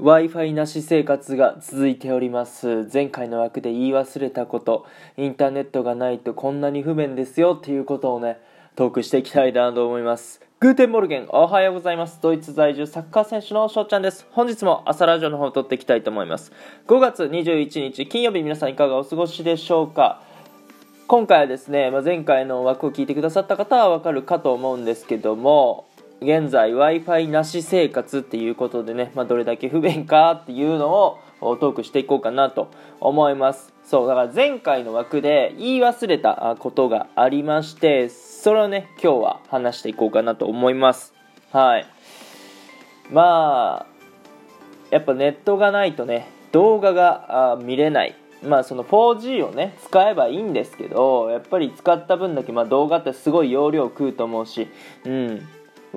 Wi-Fi なし生活が続いております。前回の枠で言い忘れたこと、インターネットがないとこんなに不便ですよっていうことをね、トークしていきたいなと思います。 Guten Morgen、おはようございます。ドイツ在住サッカー選手のしょうちゃんです。本日も朝ラジオの方を録っていきたいと思います。5月21日金曜日皆さんいかがお過ごしでしょうか今回はですね、まあ、前回の枠を聞いてくださった方はわかるかと思うんですけども現在 w i f i なし生活っていうことでね、まあ、どれだけ不便かっていうのをトークしていこうかなと思います。そうだから前回の枠で言い忘れたことがありましてそれをね今日は話していこうかなと思います。はい。まあやっぱネットがないとね動画が見れない。まあその 4G をね使えばいいんですけどやっぱり使った分だけまあ動画ってすごい容量食うと思うしうん。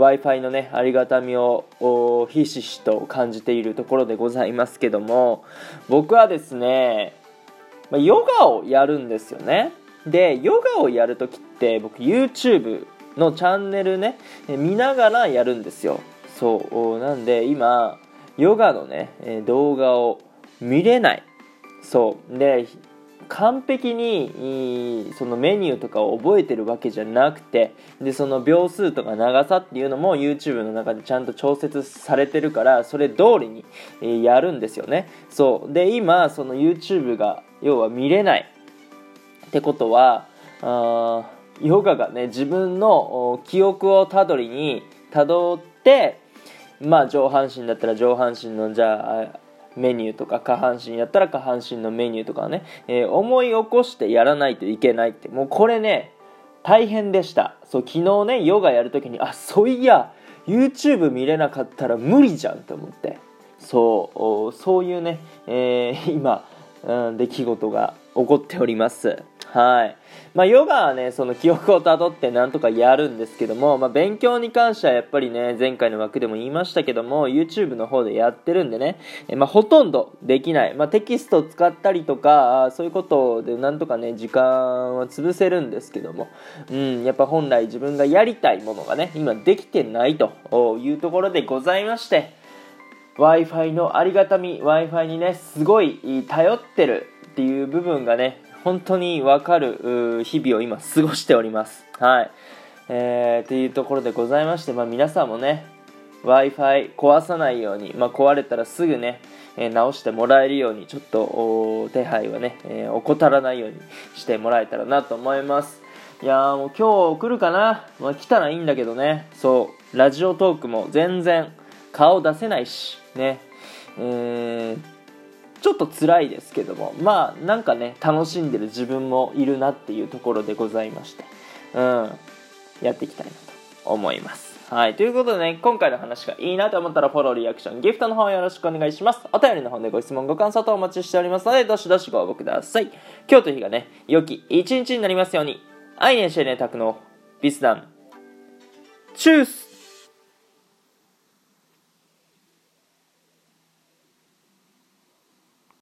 W i f i のねありがたみをひしひしと感じているところでございますけども僕はですね、ヨガをやるんですよね。でヨガをやるときって僕 YouTube のチャンネルね見ながらやるんですよ。そうなんで今ヨガのね動画を見れない。そうで完璧にそのメニューとかを覚えてるわけじゃなくてでその秒数とか長さっていうのも YouTube の中でちゃんと調節されてるからそれ通りにやるんですよね。そう。で今その YouTube が要は見れないってことはあヨガがね自分の記憶をたどりにたどってまあ上半身だったら上半身のじゃあメニューとか下半身やったら下半身のメニューとかね、えー、思い起こしてやらないといけないって。もうこれね大変でした。そう昨日ねヨガやる時にあそういや YouTube 見れなかったら無理じゃんと思って。そうそういうね、えー、今、うん、出来事が起こっております。はい。まあ、ヨガはねその記憶をたどってなんとかやるんですけども、まあ、勉強に関してはやっぱりね前回の枠でも言いましたけども YouTube の方でやってるんでね、えまあ、ほとんどできない、まあ、テキストを使ったりとかそういうことでなんとかね時間は潰せるんですけども、うん、やっぱ本来自分がやりたいものがね今できてないというところでございまして w i f i のありがたみ w i f i にねすごい頼ってるっていう部分がね本当に分かる日々を今過ごしております。はい。えー、っていうところでございまして、まあ、皆さんもね、Wi-Fi 壊さないように、まあ、壊れたらすぐね、えー、直してもらえるように、ちょっと手配はね、えー、怠らないようにしてもらえたらなと思います。いやもう今日来るかな、まあ、来たらいいんだけどね、そう、ラジオトークも全然顔出せないし、ね、えー、ちょっと辛いですけどもまあなんかね楽しんでる自分もいるなっていうところでございましてうんやっていきたいなと思います。はいということでね今回の話がいいなと思ったらフォローリアクションギフトの方よろしくお願いします。お便りの方でご質問ご感想とお待ちしておりますのでどしどしご応募ください。今日という日がね良き一日になりますように。アイネンシェネタクのビスダン。チュース。